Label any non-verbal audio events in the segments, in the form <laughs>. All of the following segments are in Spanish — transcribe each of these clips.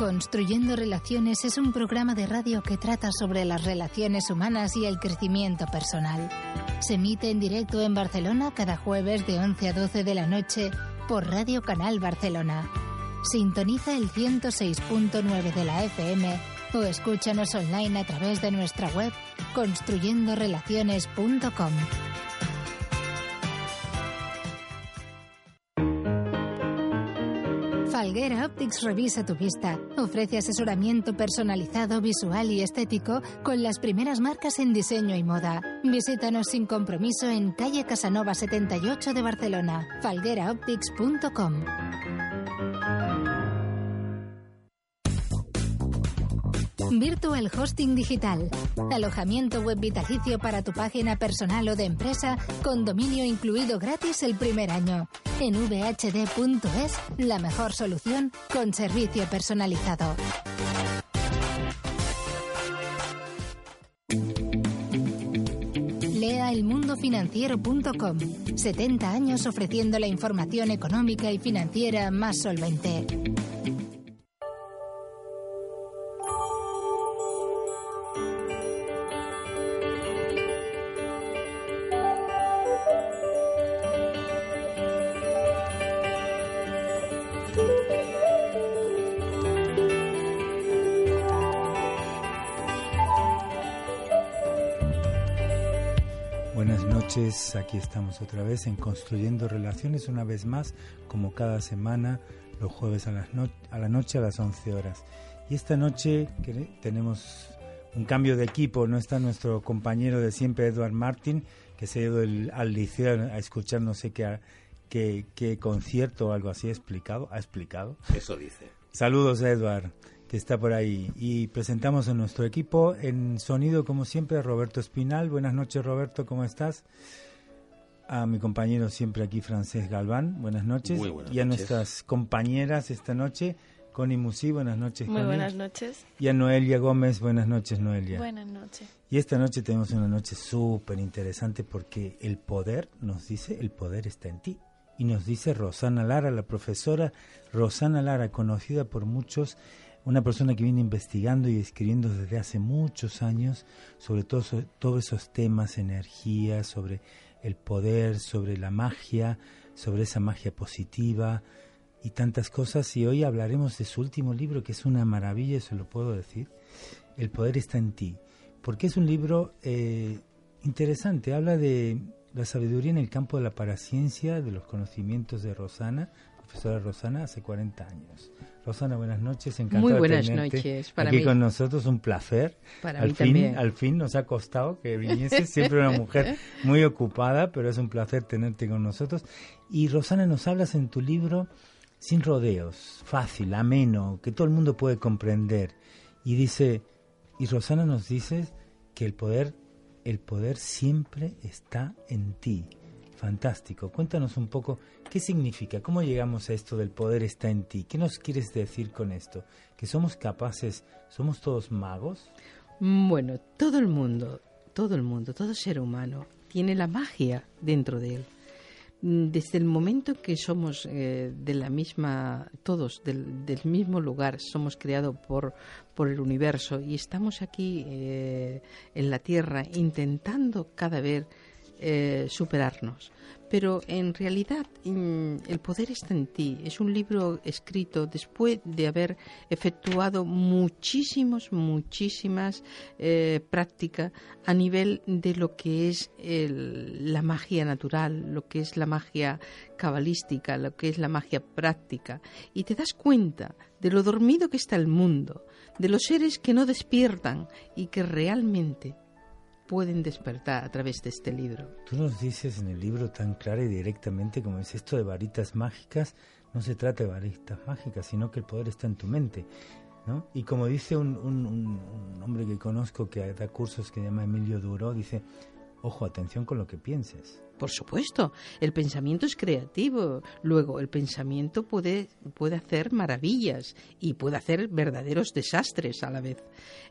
Construyendo Relaciones es un programa de radio que trata sobre las relaciones humanas y el crecimiento personal. Se emite en directo en Barcelona cada jueves de 11 a 12 de la noche por Radio Canal Barcelona. Sintoniza el 106.9 de la FM o escúchanos online a través de nuestra web construyendorelaciones.com. Falguera Optics revisa tu vista. Ofrece asesoramiento personalizado, visual y estético con las primeras marcas en diseño y moda. Visítanos sin compromiso en calle Casanova 78 de Barcelona. falgueraoptics.com. Virtual Hosting Digital. Alojamiento web vitalicio para tu página personal o de empresa con dominio incluido gratis el primer año. En vhd.es, la mejor solución con servicio personalizado. Lea elmundofinanciero.com. 70 años ofreciendo la información económica y financiera más solvente. Noches, aquí estamos otra vez en Construyendo Relaciones, una vez más, como cada semana, los jueves a, las no- a la noche a las 11 horas. Y esta noche que tenemos un cambio de equipo, no está nuestro compañero de siempre, Edward Martin, que se ha ido el- al liceo a escuchar no sé qué, qué, qué concierto o algo así ha explicado. ¿Ha explicado? Eso dice. Saludos a Edward, que está por ahí. Y presentamos a nuestro equipo en sonido, como siempre, Roberto Espinal. Buenas noches, Roberto, ¿cómo estás? A mi compañero siempre aquí, Francés Galván. Buenas noches. Muy buenas y a noches. nuestras compañeras esta noche, Connie Musi. Buenas noches, Muy Connie. buenas noches. Y a Noelia Gómez. Buenas noches, Noelia. Buenas noches. Y esta noche tenemos una noche súper interesante porque el poder, nos dice, el poder está en ti. Y nos dice Rosana Lara, la profesora Rosana Lara, conocida por muchos, una persona que viene investigando y escribiendo desde hace muchos años sobre todo, sobre todos esos temas, energía, sobre el poder, sobre la magia, sobre esa magia positiva y tantas cosas. Y hoy hablaremos de su último libro, que es una maravilla, eso lo puedo decir. El poder está en ti porque es un libro eh, interesante, habla de la sabiduría en el campo de la paraciencia, de los conocimientos de Rosana, profesora Rosana, hace 40 años. Rosana, buenas noches, encantado Muy de buenas tenerte noches, para aquí mí. con nosotros, un placer. Para al mí fin, también. al fin nos ha costado que viniese, siempre una mujer <laughs> muy ocupada, pero es un placer tenerte con nosotros. Y Rosana, nos hablas en tu libro sin rodeos, fácil, ameno, que todo el mundo puede comprender. Y dice, y Rosana nos dice que el poder, el poder siempre está en ti. Fantástico. Cuéntanos un poco qué significa, cómo llegamos a esto del poder está en ti. ¿Qué nos quieres decir con esto? ¿Que somos capaces, somos todos magos? Bueno, todo el mundo, todo el mundo, todo ser humano tiene la magia dentro de él. Desde el momento que somos eh, de la misma, todos del, del mismo lugar, somos creados por, por el universo y estamos aquí eh, en la Tierra intentando cada vez eh, superarnos. Pero en realidad mm, el poder está en ti. Es un libro escrito después de haber efectuado muchísimos, muchísimas eh, prácticas a nivel de lo que es la magia natural, lo que es la magia cabalística, lo que es la magia práctica. Y te das cuenta de lo dormido que está el mundo, de los seres que no despiertan y que realmente pueden despertar a través de este libro. Tú nos dices en el libro tan claro y directamente como es esto de varitas mágicas, no se trata de varistas mágicas, sino que el poder está en tu mente. ¿no? Y como dice un, un, hombre que conozco que da cursos que se llama Emilio Duro, dice, ojo, atención con lo que pienses. Por supuesto, el pensamiento es creativo. Luego, el pensamiento puede, puede hacer maravillas y puede hacer verdaderos desastres a la vez.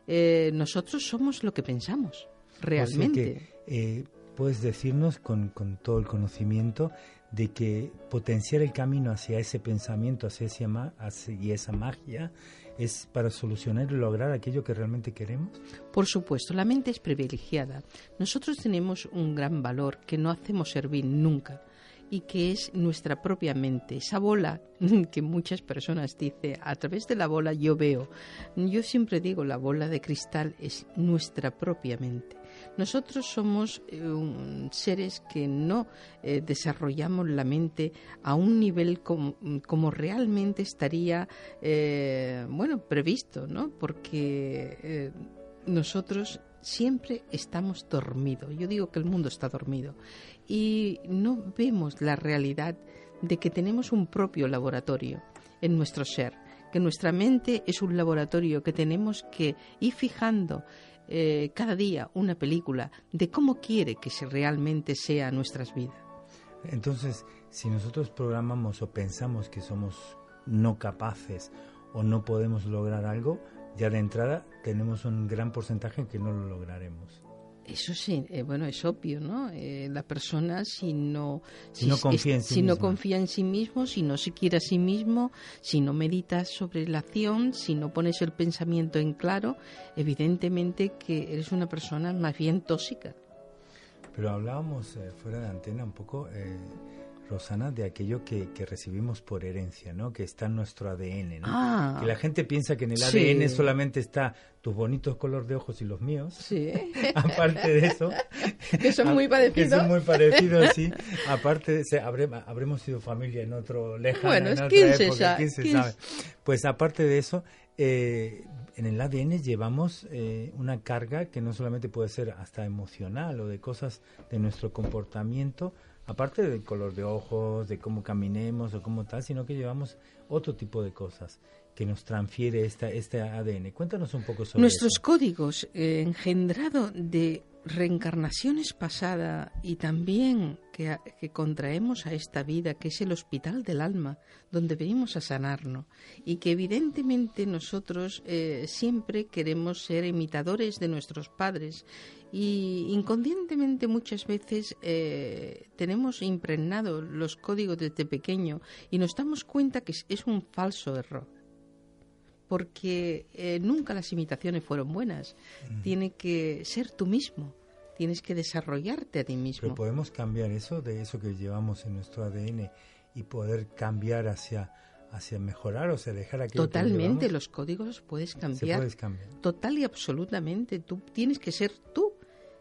Eh, nosotros somos lo que pensamos, realmente. Eh, puedes decirnos con, con todo el conocimiento de que potenciar el camino hacia ese pensamiento, hacia esa, hacia esa magia, es para solucionar y lograr aquello que realmente queremos? Por supuesto, la mente es privilegiada. Nosotros tenemos un gran valor que no hacemos servir nunca y que es nuestra propia mente, esa bola <laughs> que muchas personas dicen, a través de la bola yo veo. Yo siempre digo, la bola de cristal es nuestra propia mente. Nosotros somos eh, seres que no eh, desarrollamos la mente a un nivel como, realmente estaría, eh, bueno, previsto, ¿no? Porque nosotros siempre estamos dormidos. Yo digo que el mundo está dormido y no vemos la realidad de que tenemos un propio laboratorio en nuestro ser, que nuestra mente es un laboratorio que tenemos que ir fijando eh, cada día una película de cómo quiere que se realmente sea nuestras vidas. Entonces, si nosotros programamos o pensamos que somos no capaces o no podemos lograr algo, ya de entrada tenemos un gran porcentaje en que no lo lograremos. Eso sí, eh, bueno, es obvio, ¿no? Eh, la persona si no, si, no confía en sí si no confía en sí mismo, si no se quiere a sí mismo, si no meditas sobre la acción, si no pones el pensamiento en claro, evidentemente que eres una persona más bien tóxica. Pero hablábamos eh, fuera de antena un poco Rosana, de aquello que, recibimos por herencia, ¿no? Que está en nuestro ADN, ¿no? Ah. que la gente piensa que en el ADN solamente está tus bonitos color de ojos y los míos. Sí. <laughs> Aparte de eso. que son muy <laughs> parecidos. Que son muy parecidos, sí. <laughs> Aparte, se, habremos sido familia en otro lejano, bueno, en otra época, ¿quién se sabe? Pues aparte de eso, eh, en el ADN llevamos eh, una carga que no solamente puede ser hasta emocional o de cosas de nuestro comportamiento, aparte del color de ojos, de cómo caminemos o cómo tal, sino que llevamos otro tipo de cosas que nos transfiere esta, este ADN. Cuéntanos un poco sobre Nuestros códigos eh, engendrado de reencarnaciones pasadas y también que, contraemos a esta vida, que es el hospital del alma, donde venimos a sanarnos, y que evidentemente nosotros eh, siempre queremos ser imitadores de nuestros padres y inconscientemente muchas veces eh, tenemos impregnados los códigos desde pequeño y nos damos cuenta que es un falso error porque eh, nunca las imitaciones fueron buenas. Mm. Tiene que ser tú mismo, tienes que desarrollarte a ti mismo. Pero podemos cambiar eso, de eso que llevamos en nuestro ADN y poder cambiar hacia hacia mejorar o sea dejar aquello Totalmente, los códigos puedes cambiar. puedes cambiar. Total y absolutamente. Tú tienes que ser tú.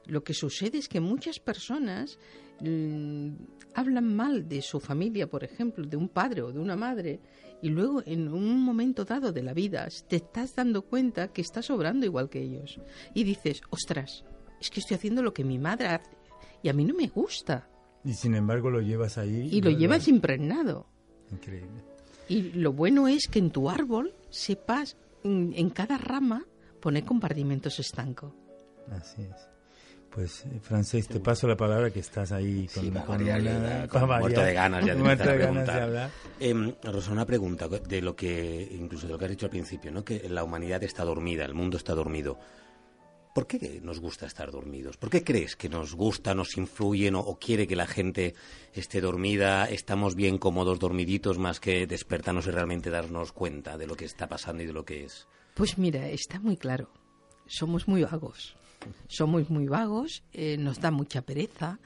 Lo que sucede es que muchas personas mm, hablan mal de su familia, por ejemplo, de un padre o de una madre, y luego en un momento dado de la vida te estás dando cuenta que estás obrando igual que ellos. Y dices, ostras, es que estoy haciendo lo que mi madre hace y a mí no me gusta. Y sin embargo lo llevas ahí. Y lo, llevas impregnado. Increíble. Y lo bueno es que en tu árbol sepas en, cada rama poner compartimentos estancos. Así es. Pues, eh, Francés, te paso la palabra que estás ahí con, sí, muerto de ganas ya de, <laughs> muerto de, ganas de hablar. Eh, Rosa, una pregunta de lo que, incluso de lo que has dicho al principio, ¿no? que la humanidad está dormida, el mundo está dormido. ¿Por qué nos gusta estar dormidos? ¿Por qué crees que nos gusta, nos influyen o, quiere que la gente esté dormida? ¿Estamos bien cómodos dormiditos más que despertarnos y realmente darnos cuenta de lo que está pasando y de lo que es? Pues mira, está muy claro. Somos muy vagos somos muy vagos, eh, nos da mucha pereza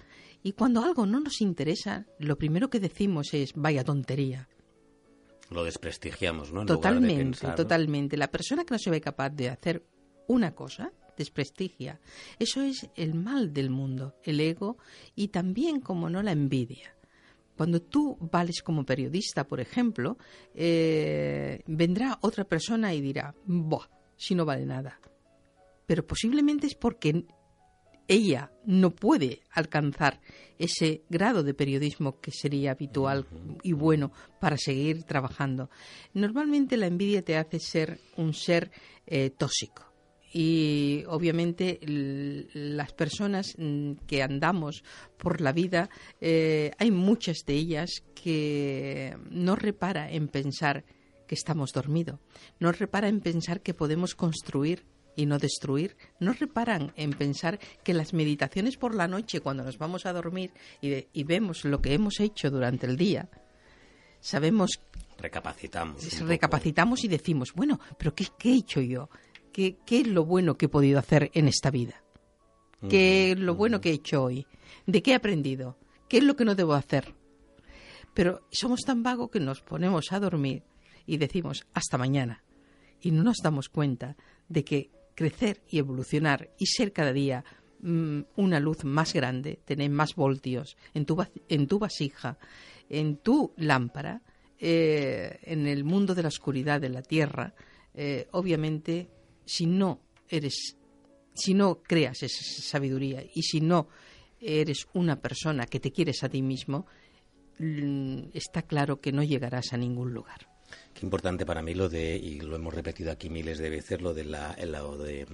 y cuando algo no nos interesa, lo primero que decimos es vaya tontería. Lo desprestigiamos, ¿no? totalmente, totalmente. La persona que no se ve capaz de hacer una cosa desprestigia. Eso es el mal del mundo, el ego y también, como no, la envidia. Cuando tú vales como periodista, por ejemplo, eh, vendrá otra persona y dirá, Buah, si no vale nada pero posiblemente es porque ella no puede alcanzar ese grado de periodismo que sería habitual y bueno para seguir trabajando. Normalmente la envidia te hace ser un ser eh, tóxico. Y obviamente las personas mm, que andamos por la vida, eh, hay muchas de ellas que no repara en pensar que estamos dormidos, no repara en pensar que podemos construir y no destruir, no reparan en pensar que las meditaciones por la noche, cuando nos vamos a dormir y, vemos lo que hemos hecho durante el día, sabemos... Recapacitamos. Recapacitamos y decimos, bueno, pero ¿qué, he hecho yo? ¿Qué, ¿Qué, es lo bueno que he podido hacer en esta vida? ¿Qué es lo bueno que he hecho hoy? ¿De qué he aprendido? ¿Qué es lo que no debo hacer? Pero somos tan vagos que nos ponemos a dormir y decimos hasta mañana. Y no nos damos cuenta de que crecer y evolucionar y ser cada día mm, una luz más grande, tener más voltios en tu, en tu vasija, en tu lámpara, eh, en el mundo de la oscuridad de la tierra, eh, obviamente, si no eres, si no creas esa sabiduría y si no eres una persona que te quieres a ti mismo, mm, está claro que no llegarás a ningún lugar. Qué importante para mí lo de, y lo hemos repetido aquí miles de veces, lo de, la, el lado de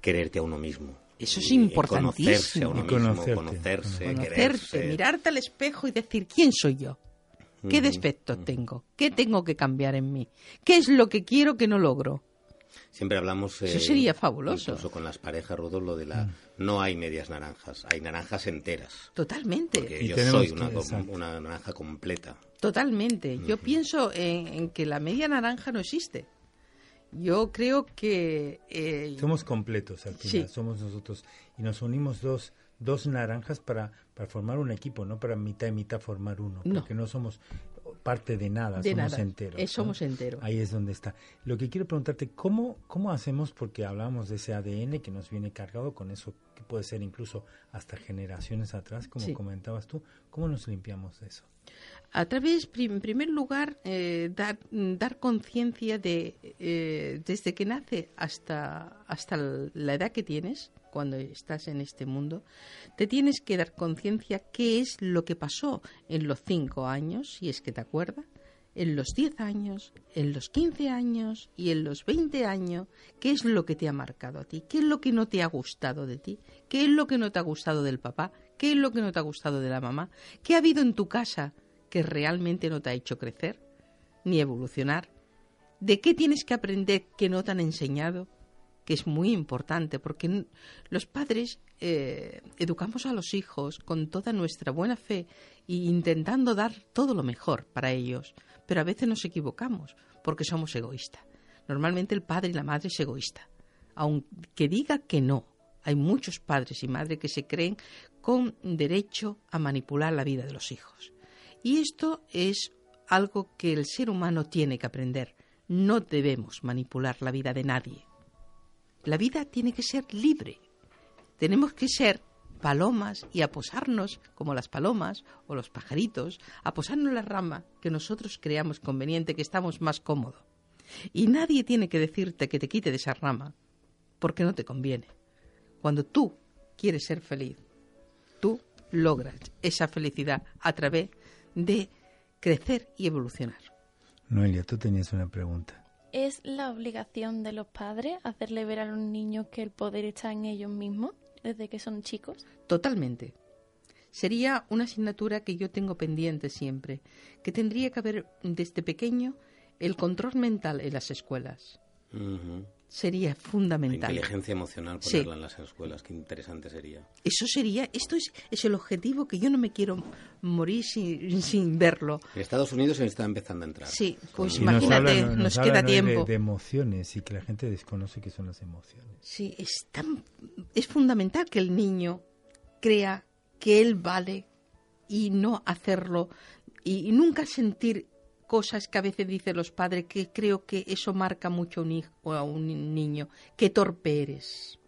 quererte a uno mismo. Eso es importantísimo. Conocerse a uno mismo, conocerse, conocerse mirarte al espejo y decir, ¿quién soy yo? ¿Qué defectos tengo? ¿Qué tengo que cambiar en mí? ¿Qué es lo que quiero que no logro? Siempre hablamos. Eso sería fabuloso. Incluso con las parejas, Rodo, lo de la. Mm. No hay medias naranjas, hay naranjas enteras. Totalmente. Porque yo soy una, una, naranja completa. Totalmente. Yo pienso en, que la media naranja no existe. Yo creo que. Eh, somos completos al final, somos nosotros. Y nos unimos dos, dos naranjas para, para formar un equipo, no para mitad y mitad formar uno. Porque no somos parte de nada, somos enteros. Eh, somos enteros. Ahí es donde está. Lo que quiero preguntarte, ¿cómo, ¿cómo hacemos? Porque hablamos de ese ADN que nos viene cargado con eso, que puede ser incluso hasta generaciones atrás, como comentabas tú. ¿Cómo nos limpiamos de eso? A través, en primer lugar, eh, dar, dar conciencia de, eh, desde que nace hasta, hasta la edad que tienes, cuando estás en este mundo, te tienes que dar conciencia qué es lo que pasó en los cinco años, si es que te acuerdas, en los diez años, en los quince años y en los veinte años, qué es lo que te ha marcado a ti, qué es lo que no te ha gustado de ti, qué es lo que no te ha gustado del papá, qué es lo que no te ha gustado de la mamá, qué ha habido en tu casa que realmente no te ha hecho crecer ni evolucionar, de qué tienes que aprender que no te han enseñado que es muy importante, porque los padres eh, educamos a los hijos con toda nuestra buena fe e intentando dar todo lo mejor para ellos, pero a veces nos equivocamos porque somos egoístas. Normalmente el padre y la madre es egoísta, aunque diga que no. Hay muchos padres y madres que se creen con derecho a manipular la vida de los hijos. Y esto es algo que el ser humano tiene que aprender. No debemos manipular la vida de nadie la vida tiene que ser libre. Tenemos que ser palomas y aposarnos como las palomas o los pajaritos, aposarnos en la rama que nosotros creamos conveniente, que estamos más cómodos. Y nadie tiene que decirte que te quite de esa rama, porque no te conviene. Cuando tú quieres ser feliz, tú logras esa felicidad a través de crecer y evolucionar. Noelia, tú tenías una pregunta. ¿Es la obligación de los padres hacerle ver a los niños que el poder está en ellos mismos desde que son chicos? Totalmente. Sería una asignatura que yo tengo pendiente siempre, que tendría que haber desde pequeño el control mental en las escuelas sería fundamental. La inteligencia emocional ponerla en las escuelas, qué interesante sería. Eso sería, esto es, es el objetivo que yo no me quiero morir sin, sin verlo. Estados Unidos se está empezando a entrar. Sí, pues imagínate, nos, queda tiempo. De, emociones y que la gente desconoce qué son las emociones. Sí, es, tan, es fundamental que el niño crea que él vale y no hacerlo y nunca sentir cosas que a veces dicen los padres que creo que eso marca mucho a un hijo o a un niño. Qué torpe eres.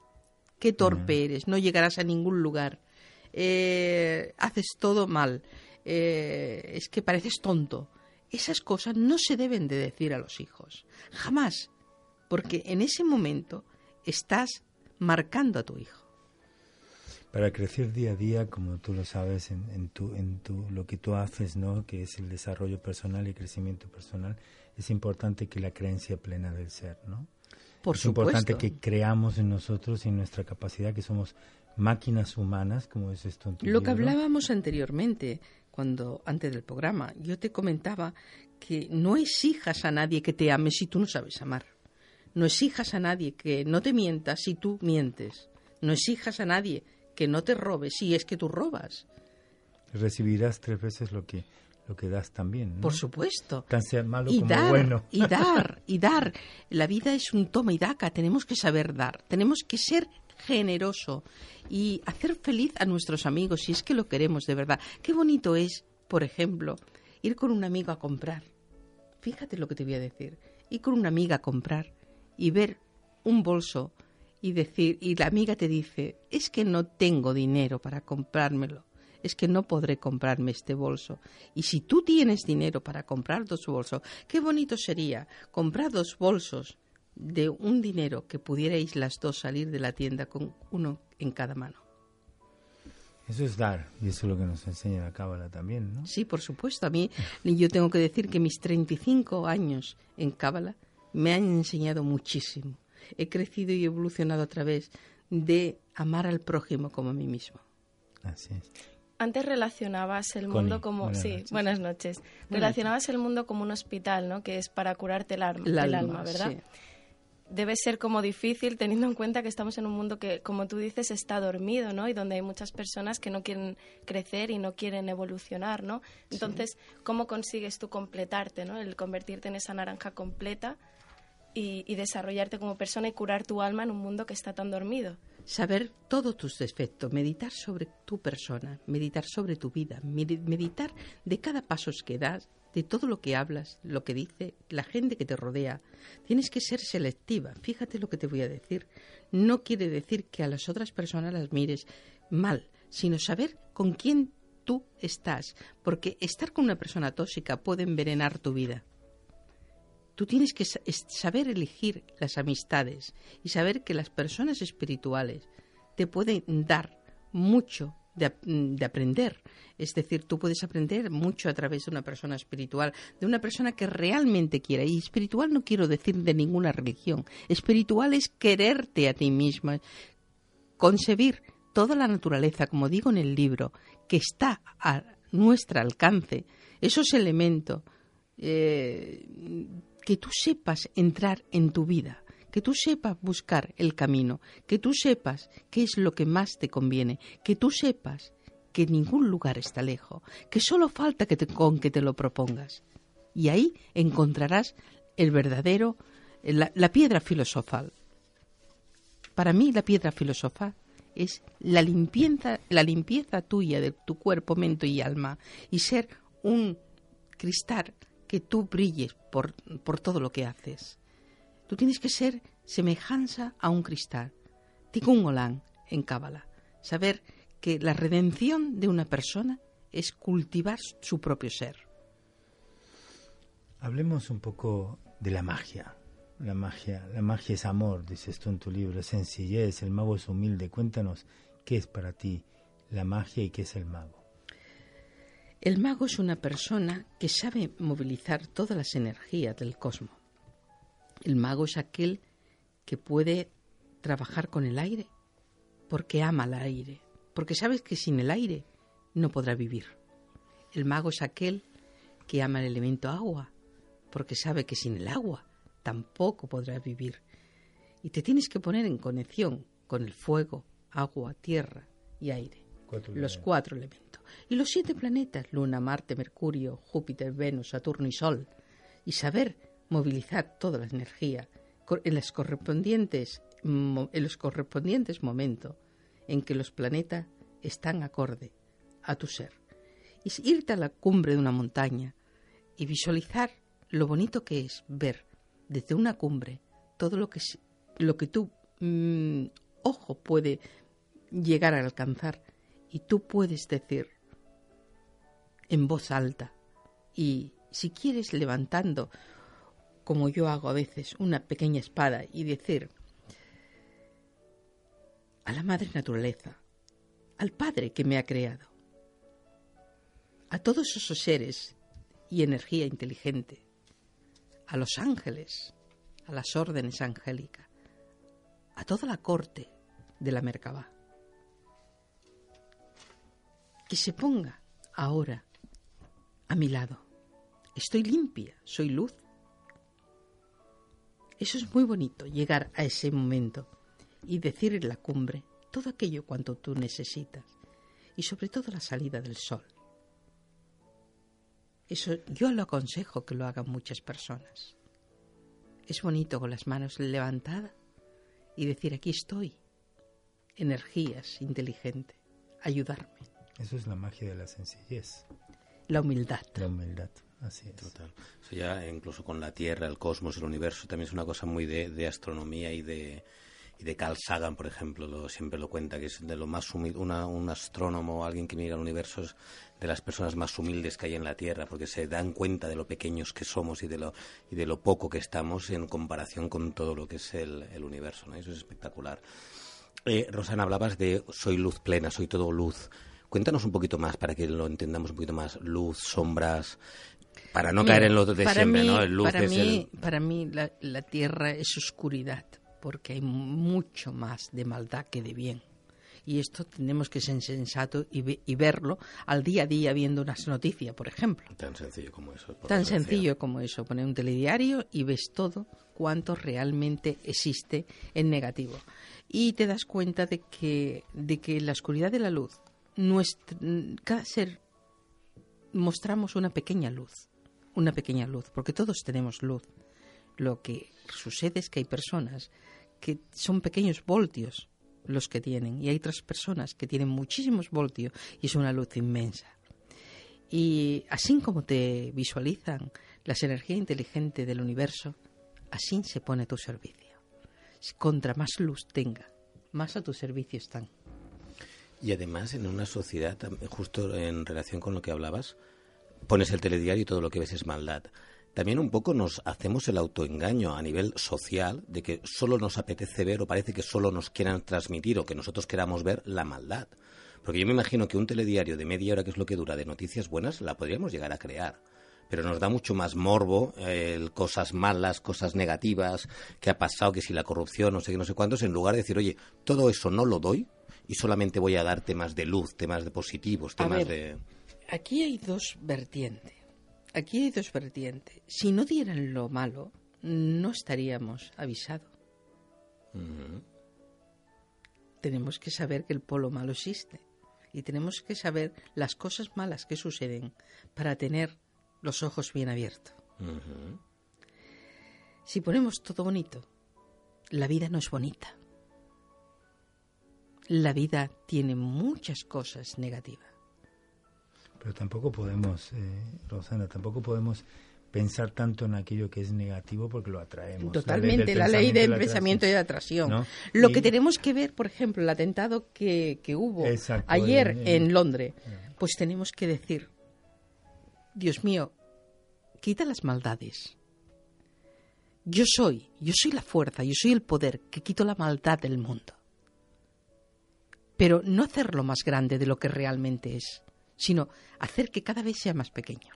Qué torpe eres. No llegarás a ningún lugar. Eh, haces todo mal. Eh, es que pareces tonto. Esas cosas no se deben de decir a los hijos. Jamás. Porque en ese momento estás marcando a tu hijo. Para crecer día a día, como tú lo sabes, en, en, tu, en tu, lo que tú haces, ¿no? que es el desarrollo personal y crecimiento personal, es importante que la creencia plena del ser, ¿no? Por es supuesto. importante que creamos en nosotros y en nuestra capacidad, que somos máquinas humanas, como es esto en tu Lo que hablábamos anteriormente, cuando antes del programa, yo te comentaba que no exijas a nadie que te ame si tú no sabes amar. No exijas a nadie que no te mienta si tú mientes. No exijas a nadie que no te robe si es que tú robas. Recibirás tres veces lo que, lo que das también, ¿no? Por supuesto. Tan sea malo y como dar, bueno. y dar, y dar. La vida es un toma y daca, tenemos que saber dar, tenemos que ser generoso y hacer feliz a nuestros amigos si es que lo queremos de verdad. Qué bonito es, por ejemplo, ir con un amigo a comprar. Fíjate lo que te voy a decir. Ir con una amiga a comprar y ver un bolso y decir y la amiga te dice, "Es que no tengo dinero para comprármelo." es que no podré comprarme este bolso. Y si tú tienes dinero para comprar dos bolsos, qué bonito sería comprar dos bolsos de un dinero que pudierais las dos salir de la tienda con uno en cada mano. Eso es dar, y eso es lo que nos enseña la Cábala también, ¿no? Sí, por supuesto. A mí, yo tengo que decir que mis 35 años en Cábala me han enseñado muchísimo. He crecido y evolucionado a través de amar al prójimo como a mí mismo. Así es. Antes relacionabas el Connie, mundo como buenas sí, noches. buenas noches. Relacionabas el mundo como un hospital, ¿no? Que es para curarte el, arma, El el alma, alma, ¿verdad? sí. Debe ser como difícil teniendo en cuenta que estamos en un mundo que, como tú dices, está dormido, ¿no? Y donde hay muchas personas que no quieren crecer y no quieren evolucionar, ¿no? Entonces, ¿cómo consigues tú completarte, ¿no? El convertirte en esa naranja completa y, desarrollarte como persona y curar tu alma en un mundo que está tan dormido. Saber todos tus defectos, meditar sobre tu persona, meditar sobre tu vida, medi- meditar de cada paso que das, de todo lo que hablas, lo que dice la gente que te rodea. Tienes que ser selectiva. Fíjate lo que te voy a decir. No quiere decir que a las otras personas las mires mal, sino saber con quién tú estás, porque estar con una persona tóxica puede envenenar tu vida. Tú tienes que saber elegir las amistades y saber que las personas espirituales te pueden dar mucho de aprender. Es decir, tú puedes aprender mucho a través de una persona espiritual, de una persona que realmente quiera. Y espiritual no quiero decir de ninguna religión. Espiritual es quererte a ti misma, concebir toda la naturaleza, como digo en el libro, que está a nuestro alcance, esos elementos, eh, que tú sepas entrar en tu vida, que tú sepas buscar el camino, que tú sepas qué es lo que más te conviene, que tú sepas que ningún lugar está lejos, que solo falta que te, con que te lo propongas. Y ahí encontrarás el verdadero, la, la piedra filosofal. Para mí la piedra filosofal es la limpieza, la limpieza tuya de tu cuerpo, mente y alma y ser un cristal que tú brilles por, por todo lo que haces. Tú tienes que ser semejanza a un cristal. Tikkun Olam en Cábala. Saber que la redención de una persona es cultivar su propio ser. Hablemos un poco de la magia. La magia, la magia es amor, dices tú en tu libro, sencillez, el mago es humilde. Cuéntanos qué es para ti la magia y qué es el mago. El mago es una persona que sabe movilizar todas las energías del cosmos. El mago es aquel que puede trabajar con el aire porque ama el aire, porque sabes que sin el aire no podrá vivir. El mago es aquel que ama el elemento agua porque sabe que sin el agua tampoco podrá vivir. Y te tienes que poner en conexión con el fuego, agua, tierra y aire Cuatro los cuatro elementos. Y los siete planetas, Luna, Marte, Mercurio, Júpiter, Venus, Saturno y Sol. Y saber movilizar toda la energía en, las correspondientes, en los correspondientes momentos en que los planetas están acorde a tu ser. Y irte a la cumbre de una montaña y visualizar lo bonito que es ver desde una cumbre todo lo que, lo que tu mm, ojo puede llegar a alcanzar y tú puedes decir en voz alta y si quieres levantando como yo hago a veces una pequeña espada y decir a la madre naturaleza al Padre que me ha creado, a todos esos seres y energía inteligente, a los ángeles, a las órdenes angélicas, a toda la corte de la Merkabah. Que se ponga ahora a mi lado. Estoy limpia, soy luz. Eso es muy bonito, llegar a ese momento y decir en la cumbre todo aquello cuanto tú necesitas y sobre todo la salida del sol. Eso yo lo aconsejo que lo hagan muchas personas. Es bonito con las manos levantadas y decir aquí estoy. Energías inteligente, ayudarme. Eso es la magia de la sencillez. La humildad. La humildad, así es. Total. Eso ya incluso con la Tierra, el cosmos, el universo, también es una cosa muy de, de astronomía y de, y de Carl Sagan, por ejemplo, lo, siempre lo cuenta, que es de lo más humilde, un astrónomo, alguien que mira el universo, es de las personas más humildes que hay en la Tierra, porque se dan cuenta de lo pequeños que somos y de lo, y de lo poco que estamos en comparación con todo lo que es el, el universo. ¿no? Eso es espectacular. Eh, Rosana, hablabas de soy luz plena, soy todo luz. Cuéntanos un poquito más para que lo entendamos un poquito más. Luz, sombras, para no caer en lo de siempre, ¿no? luz para, mí, para mí la, la Tierra es oscuridad porque hay mucho más de maldad que de bien. Y esto tenemos que ser sensato y, verlo al día a día viendo unas noticias, por ejemplo. Tan sencillo como eso. Tan sencillo como eso. Poner un telediario y ves todo cuánto realmente existe en negativo. Y te das cuenta de que, de que la oscuridad de la luz, nuestra, cada ser mostramos una pequeña luz. Una pequeña luz, porque todos tenemos luz. Lo que sucede es que hay personas que son pequeños voltios los que tienen y hay otras personas que tienen muchísimos voltios y es una luz inmensa. Y así como te visualizan las energías inteligentes del universo, así se pone a tu servicio. Contra más luz tenga, más a tu servicio están. Y además en una sociedad, justo en relación con lo que hablabas, pones el telediario y todo lo que ves es maldad también un poco nos hacemos el autoengaño a nivel social de que solo nos apetece ver o parece que solo nos quieran transmitir o que nosotros queramos ver la maldad. Porque yo me imagino que un telediario de media hora, que es lo que dura, de noticias buenas, la podríamos llegar a crear. Pero nos da mucho más morbo, cosas malas, cosas negativas, que ha pasado, que si la corrupción, no sé qué, no sé cuántos, en lugar de decir, oye, todo eso no lo doy y solamente voy a dar temas de luz, temas de positivos, temas de... Aquí hay dos vertientes Aquí hay dos vertientes. Si no dieran lo malo, no estaríamos avisados. Tenemos que saber que el polo malo existe y tenemos que saber las cosas malas que suceden para tener los ojos bien abiertos. Si ponemos todo bonito, la vida no es bonita. La vida tiene muchas cosas negativas. Pero tampoco podemos, eh, Rosana, tampoco podemos pensar tanto en aquello que es negativo porque lo atraemos. Totalmente, la ley del, pensamiento y de atracción. Lo que tenemos que ver, por ejemplo, el atentado que, hubo ayer en, Londres, pues tenemos que decir, Dios mío, quita las maldades. Yo soy, yo soy la fuerza, yo soy el poder que quito la maldad del mundo. Pero no hacerlo más grande de lo que realmente es sino hacer que cada vez sea más pequeño.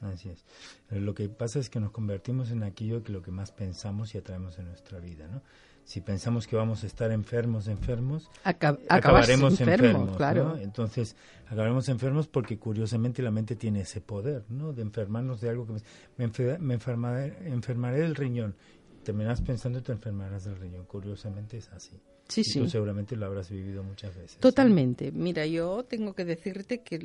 Así es. Eh, lo que pasa es que nos convertimos en aquello que lo que más pensamos y atraemos en nuestra vida, ¿no? Si pensamos que vamos a estar enfermos, enfermos, acabaremos enfermos, claro. Entonces, acabaremos enfermos porque curiosamente la mente tiene ese poder, ¿no? De enfermarnos de algo que me, me enfermaré, enfermaré del riñón. Terminas pensando que te enfermarás del riñón. Curiosamente es así. Sí, sí. Tú seguramente lo habrás vivido muchas veces. Totalmente. Mira, yo tengo que decirte que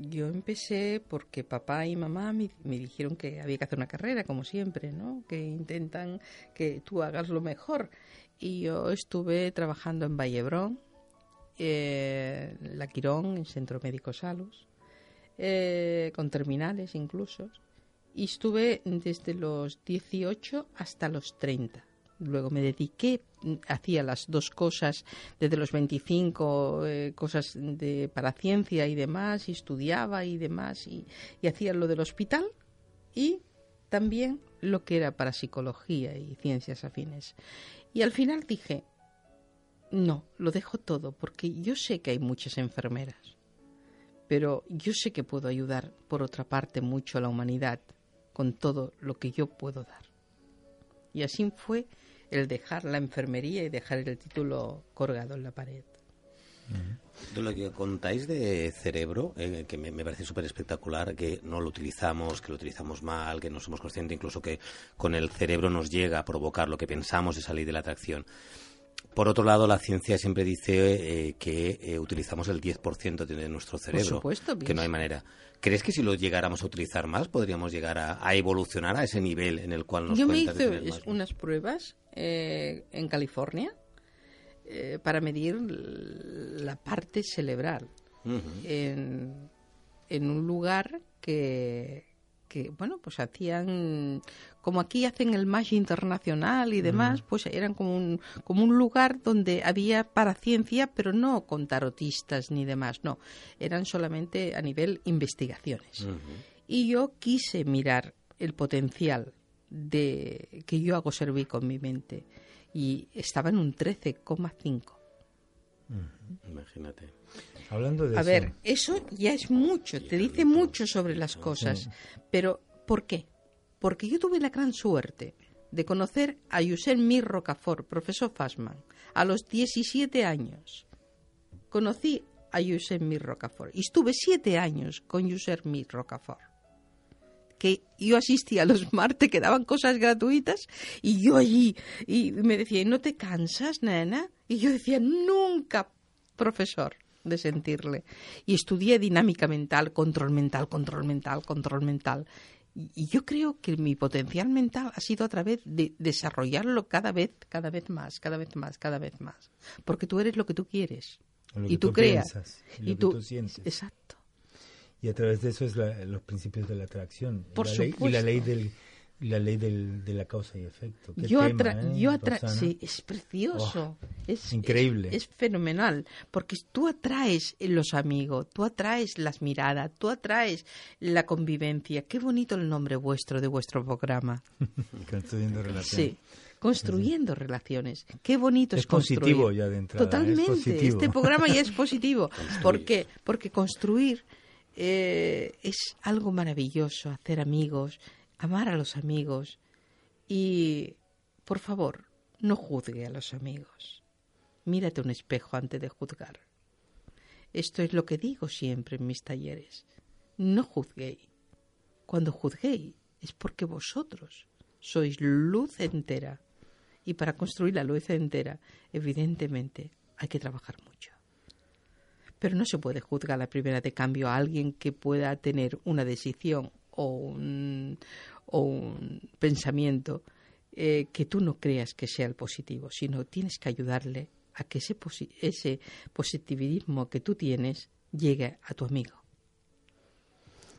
yo empecé porque papá y mamá me, dijeron que había que hacer una carrera, como siempre, ¿no? Que intentan que tú hagas lo mejor. Y yo estuve trabajando en Vallebrón, eh, La Quirón, en Centro Médico Salus, eh, con terminales incluso. Y estuve desde los 18 hasta los 30 Luego me dediqué, hacía las dos cosas desde los 25, eh, cosas de, para ciencia y demás, y estudiaba y demás, y, y hacía lo del hospital y también lo que era para psicología y ciencias afines. Y al final dije, No, lo dejo todo, porque yo sé que hay muchas enfermeras, pero yo sé que puedo ayudar, por otra parte, mucho a la humanidad con todo lo que yo puedo dar. Y así fue el dejar la enfermería y dejar el título colgado en la pared. De lo que contáis de cerebro, eh, que me, parece súper espectacular, que no lo utilizamos, que lo utilizamos mal, que no somos conscientes, incluso que con el cerebro nos llega a provocar lo que pensamos esa ley de la atracción. Por otro lado, la ciencia siempre dice eh, que eh, utilizamos el 10% de nuestro cerebro, que no hay manera. ¿Crees que si lo llegáramos a utilizar más, podríamos llegar a, evolucionar a ese nivel en el cual nos Yo me hice unas pruebas en California eh, para medir la parte cerebral en, un lugar que, que, bueno, pues hacían, como aquí hacen el MASH internacional y demás, pues eran como un, como un lugar donde había paraciencia, pero no con tarotistas ni demás, no, eran solamente a nivel investigaciones. Y yo quise mirar el potencial de que yo hago servir con mi mente y estaba en un 13,5. Imagínate. Hablando de A ver, eso ya es mucho, te dice mucho sobre las cosas. Pero, ¿por qué? Porque yo tuve la gran suerte de conocer a Yusen Mir Rocafort, profesor Fassman, a los 17 años. Conocí a Yusen Mir Rocafort y estuve siete años con Yusen Mir Rocafort que yo asistía a los martes que daban cosas gratuitas y yo allí y me decía, ¿no te cansas, nena? Y yo decía, nunca, profesor de sentirle. Y estudié dinámica mental, control mental, control mental, control mental. Y, yo creo que mi potencial mental ha sido a través de desarrollarlo cada vez, cada vez más, cada vez más, cada vez más. Porque tú eres lo que tú quieres. y tú, creas. y, tú, sientes. Exacto. Y a través de eso es los principios de la atracción. Por la supuesto. y la ley del la ley del, de la causa y efecto. yo atra ¿eh, yo sí, es precioso. Oh, es increíble. Es, fenomenal, porque tú atraes los amigos, tú atraes las miradas, tú atraes la convivencia. Qué bonito el nombre vuestro de vuestro programa. <laughs> construyendo relaciones. Sí. Construyendo relaciones. Qué bonito es, es positivo ya de entrada. ¿eh? Totalmente. Este programa ya es <laughs> positivo. ¿Por qué? Porque construir eh, es algo maravilloso, hacer amigos, amar a los amigos y, por favor, no juzgue a los amigos. Mírate un espejo antes de juzgar. Esto es lo que digo siempre en mis talleres. No juzguéis. Cuando juzguéis es porque vosotros sois luz entera. Y para construir la luz entera, evidentemente, hay que trabajar mucho. Pero no se puede juzgar la primera de cambio a alguien que pueda tener una decisión o un, pensamiento eh, que tú no creas que sea el positivo, sino tienes que ayudarle a que ese, ese positivismo que tú tienes llegue a tu amigo.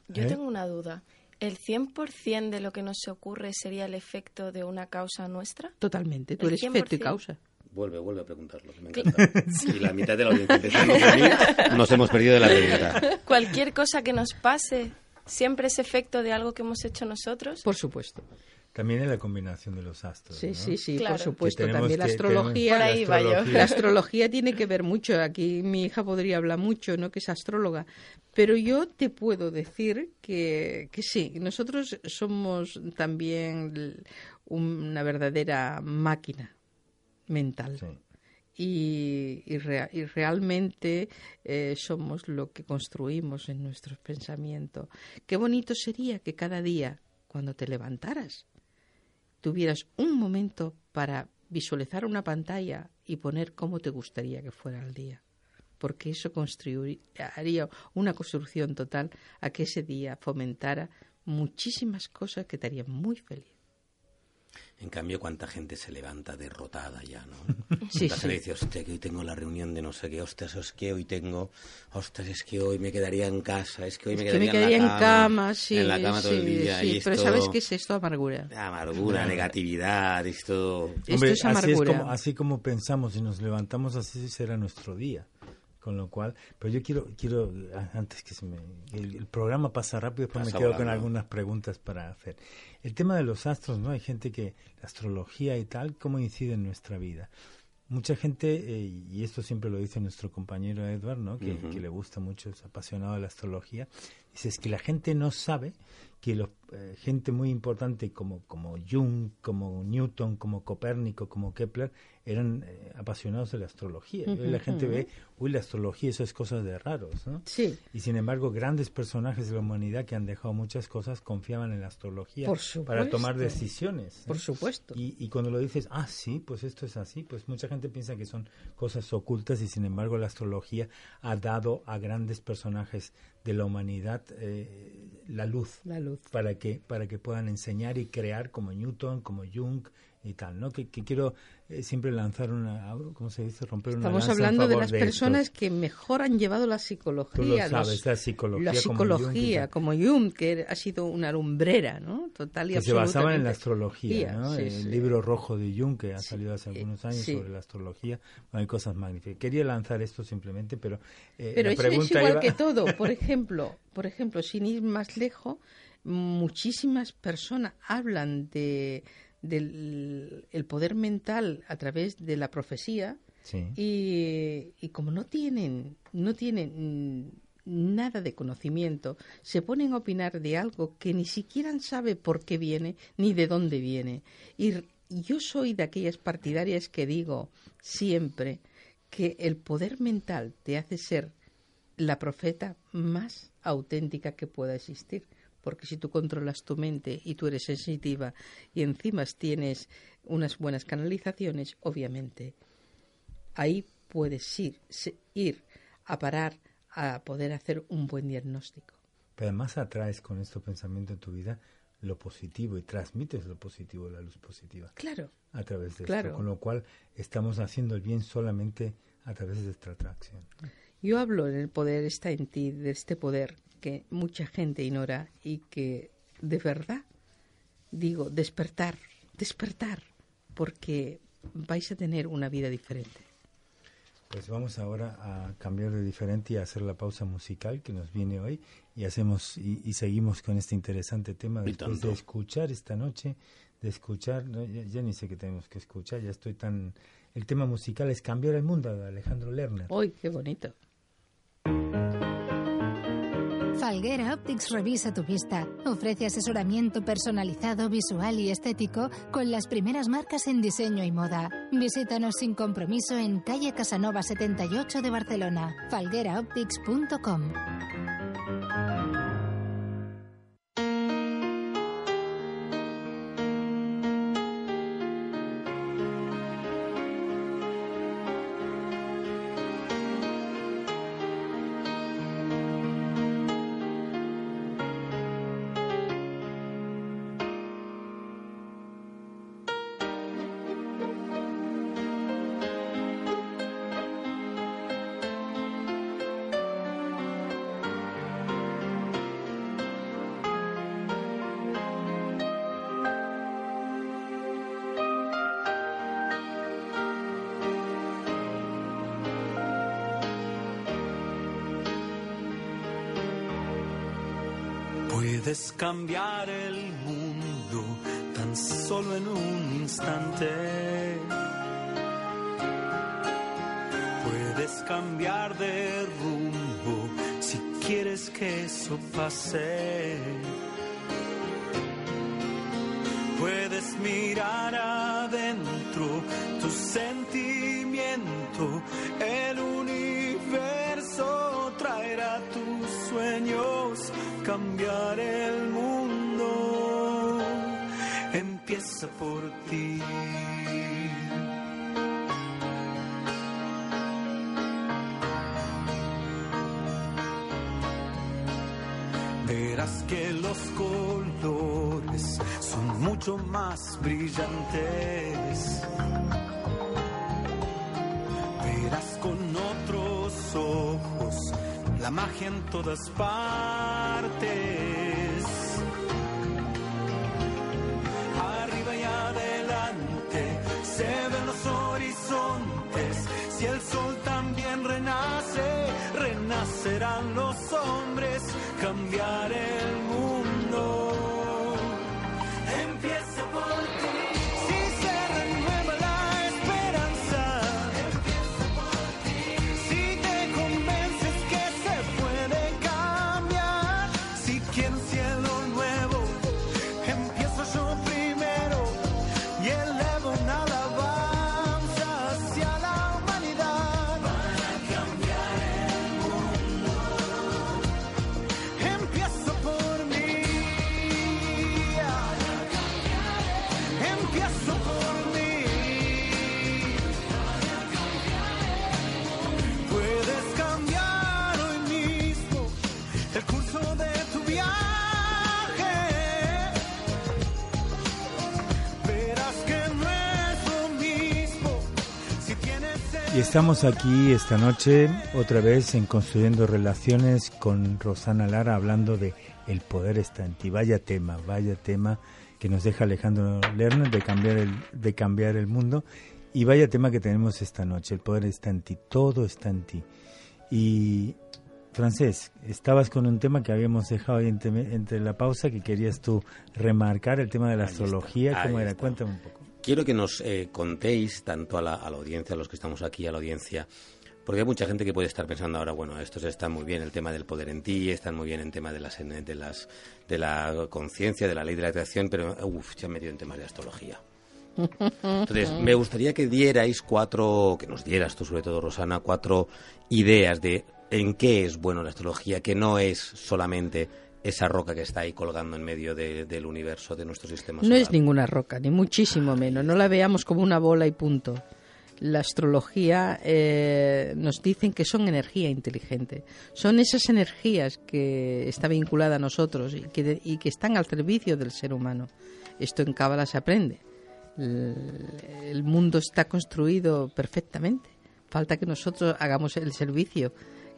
Yo ¿Eh? tengo una duda. ¿El 100% de lo que nos ocurre sería el efecto de una causa nuestra? Totalmente, tú eres efecto y causa. Vuelve, vuelve a preguntarlo, me encanta. <laughs> Y la mitad de la audiencia empezando por mí, nos hemos perdido de la pregunta. Cualquier cosa que nos pase, siempre es efecto de algo que hemos hecho nosotros. Por supuesto. También es la combinación de los astros. Sí, ¿no? sí, sí, por supuesto. También la astrología. Por ahí va yo. La astrología tiene que ver mucho. Aquí mi hija podría hablar mucho, ¿no? Que es astróloga. Pero yo te puedo decir que, que sí, nosotros somos también una verdadera máquina mental. Y, y, realmente eh, somos lo que construimos en nuestros pensamientos. Qué bonito sería que cada día, cuando te levantaras, tuvieras un momento para visualizar una pantalla y poner cómo te gustaría que fuera el día. Porque eso haría una construcción total a que ese día fomentara muchísimas cosas que te harían muy feliz. En cambio, cuánta gente se levanta derrotada ya, ¿no? <laughs> Sí, sí. le dice, hostia, que hoy tengo la reunión de no sé qué, ostras, es que hoy tengo, ostras, es que hoy me quedaría en casa, es que hoy me, quedaría, que me quedaría, en, la cama, sí, en la cama todo el día. Sí, pero ¿sabes qué es esto? Amargura. Amargura, negatividad, esto... esto es amargura. Así, es como, así como pensamos y nos levantamos, así será nuestro día con lo cual, pero yo quiero, quiero antes que se me, el, programa pasa rápido, después me quedo con algunas preguntas para hacer. El tema de los astros, ¿no? Hay gente que, la astrología y tal, ¿cómo incide en nuestra vida? mucha gente, eh, y esto siempre lo dice nuestro compañero Edward, ¿no? que, que le gusta mucho, es apasionado de la astrología, dice es que la gente no sabe que los, eh, gente muy importante como, como Jung, como Newton, como Copérnico, como Kepler, eran eh, apasionados de la astrología. y la gente ve, uy, la astrología, eso es cosas de raros, ¿no? Sí. Y sin embargo, grandes personajes de la humanidad que han dejado muchas cosas confiaban en la astrología para tomar decisiones. ¿eh? Por supuesto. Y, y cuando lo dices, ah, sí, pues esto es así, pues mucha gente piensa que son cosas ocultas y sin embargo la astrología ha dado a grandes personajes de la humanidad eh, la luz, la luz. Para que para que puedan enseñar y crear como Newton, como Jung y tal, ¿no? Que, quiero eh, siempre lanzar una, ¿cómo se dice? Romper una Estamos hablando de las personas que mejor han llevado la psicología. Tú lo sabes, la psicología. La psicología, como Jung, que ha sido una lumbrera, ¿no? Total y que se basaban en la astrología, ¿no? el libro rojo de Jung, que ha salido hace algunos años sobre la astrología, hay cosas magníficas. Quería lanzar esto simplemente, pero eh, Pero es, igual que <laughs> todo. Por ejemplo, por ejemplo, sin ir más lejos, muchísimas personas hablan de del el poder mental a través de la profecía y, y, como no tienen no tienen nada de conocimiento se ponen a opinar de algo que ni siquiera sabe por qué viene ni de dónde viene. Y yo soy de aquellas partidarias que digo siempre que el poder mental te hace ser la profeta más auténtica que pueda existir porque si tú controlas tu mente y tú eres sensitiva y encima tienes unas buenas canalizaciones, obviamente ahí puedes ir, ir a parar a poder hacer un buen diagnóstico. Pero además atraes con este pensamiento en tu vida lo positivo y transmites lo positivo, la luz positiva. Claro. A través de esto. Con lo cual estamos haciendo el bien solamente a través de esta atracción. Yo hablo en el poder está en ti, de este poder que mucha gente ignora y que de verdad digo, despertar, despertar, porque vais a tener una vida diferente. Pues vamos ahora a cambiar de diferente y a hacer la pausa musical que nos viene hoy y hacemos y, seguimos con este interesante tema después de escuchar esta noche, de escuchar, ya, ni sé qué tenemos que escuchar, ya estoy tan... El tema musical es Cambiar el Mundo de Alejandro Lerner. ¡Uy, qué bonito! Falguera Optics revisa tu vista. Ofrece asesoramiento personalizado, visual y estético con las primeras marcas en diseño y moda. Visítanos sin compromiso en calle Casanova 78 de Barcelona. falgueraoptics.com. Puedes cambiar el mundo tan solo en un instante. Puedes cambiar de rumbo si quieres que eso pase. Puedes mirar adentro tu sentimiento, por ti. Verás que los colores son mucho más brillantes. Verás con otros ojos la magia en todas partes. Renacerán los hombres, cambiar el Y estamos aquí esta noche otra vez en Construyendo Relaciones con Rosana Lara hablando de El poder está en ti. Vaya tema, vaya tema que nos deja Alejandro Lerner de cambiar el, de cambiar el mundo. Y vaya tema que tenemos esta noche, el poder está en ti, todo está en ti. Y Francés, estabas con un tema que habíamos dejado ahí entre, entre la pausa que querías tú remarcar, el tema de la Ahí astrología, ¿cómo era? está. Cuéntame un poco. Quiero que nos eh, contéis, tanto a la, a la audiencia, a los que estamos aquí, a la audiencia, porque hay mucha gente que puede estar pensando ahora, bueno, estos están muy bien el tema del poder en ti, están muy bien el tema de, las, de, las, de la conciencia, de la ley de la atracción, pero uff, se han metido en temas de astrología. Entonces, me gustaría que dierais cuatro, que nos dieras tú sobre todo, Rosana, cuatro ideas de en qué es bueno la astrología, que no es solamente esa roca que está ahí colgando en medio de- del universo, de nuestro sistema No solar. es ninguna roca, ni muchísimo menos. No la veamos como una bola y punto. La astrología eh, nos dicen que son energía inteligente. Son esas energías que está vinculada a nosotros y que, de- y que están al servicio del ser humano. Esto en Cábala se aprende. El, el mundo está construido perfectamente. Falta que nosotros hagamos el servicio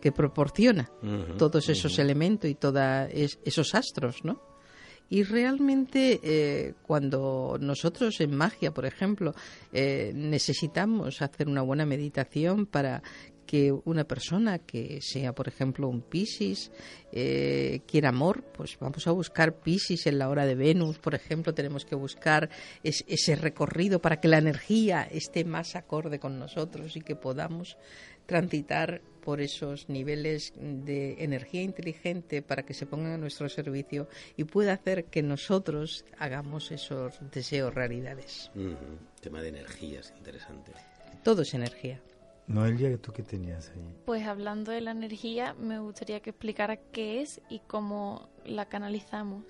que proporciona todos esos elementos y todos esos astros, ¿no? Y realmente eh, cuando nosotros en magia, por ejemplo, eh, necesitamos hacer una buena meditación para que una persona que sea, por ejemplo, un Piscis, eh, quiera amor, pues vamos a buscar Piscis en la hora de Venus, por ejemplo, tenemos que buscar es- ese recorrido para que la energía esté más acorde con nosotros y que podamos transitar por esos niveles de energía inteligente para que se pongan a nuestro servicio y pueda hacer que nosotros hagamos esos deseos realidades. Tema de energías, interesante. Todo es energía. Noelia, ¿tú qué tenías ahí? Pues hablando de la energía, me gustaría que explicara qué es y cómo la canalizamos.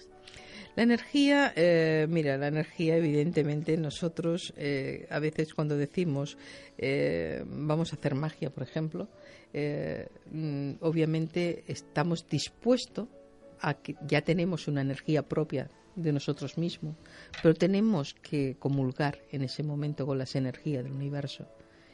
La energía, eh, mira, la energía evidentemente nosotros eh, a veces cuando decimos eh, vamos a hacer magia, por ejemplo, eh, mm, obviamente estamos dispuestos a que ya tenemos una energía propia de nosotros mismos, pero tenemos que comulgar en ese momento con las energías del universo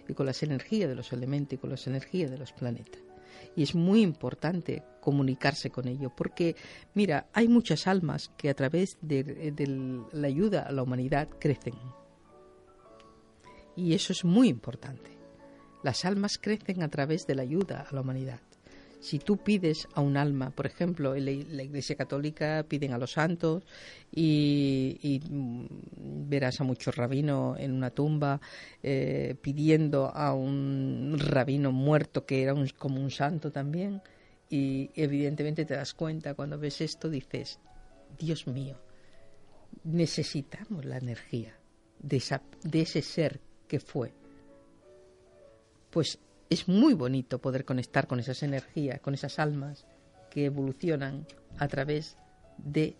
y con las energías de los elementos y con las energías de los planetas. Y es muy importante comunicarse con ello, porque, mira, hay muchas almas que a través de, de la ayuda a la humanidad crecen. Y eso es muy importante. Las almas crecen a través de la ayuda a la humanidad. Si tú pides a un alma, por ejemplo, en la, Iglesia Católica piden a los santos y, y, mm, verás a muchos rabinos en una tumba eh, pidiendo a un rabino muerto que era un- como un santo también. Y evidentemente te das cuenta cuando ves esto, dices, Dios mío, necesitamos la energía de, esa- de ese ser que fue. Pues es muy bonito poder conectar con esas energías, con esas almas que evolucionan a través de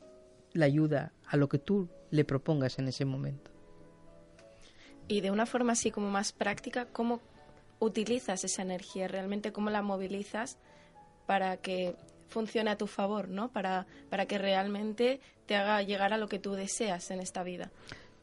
la ayuda a lo que tú le propongas en ese momento. Y de una forma así como más práctica, ¿cómo utilizas esa energía realmente? ¿Cómo la movilizas para que funcione a tu favor, ¿no? Para, para que realmente te haga llegar a lo que tú deseas en esta vida.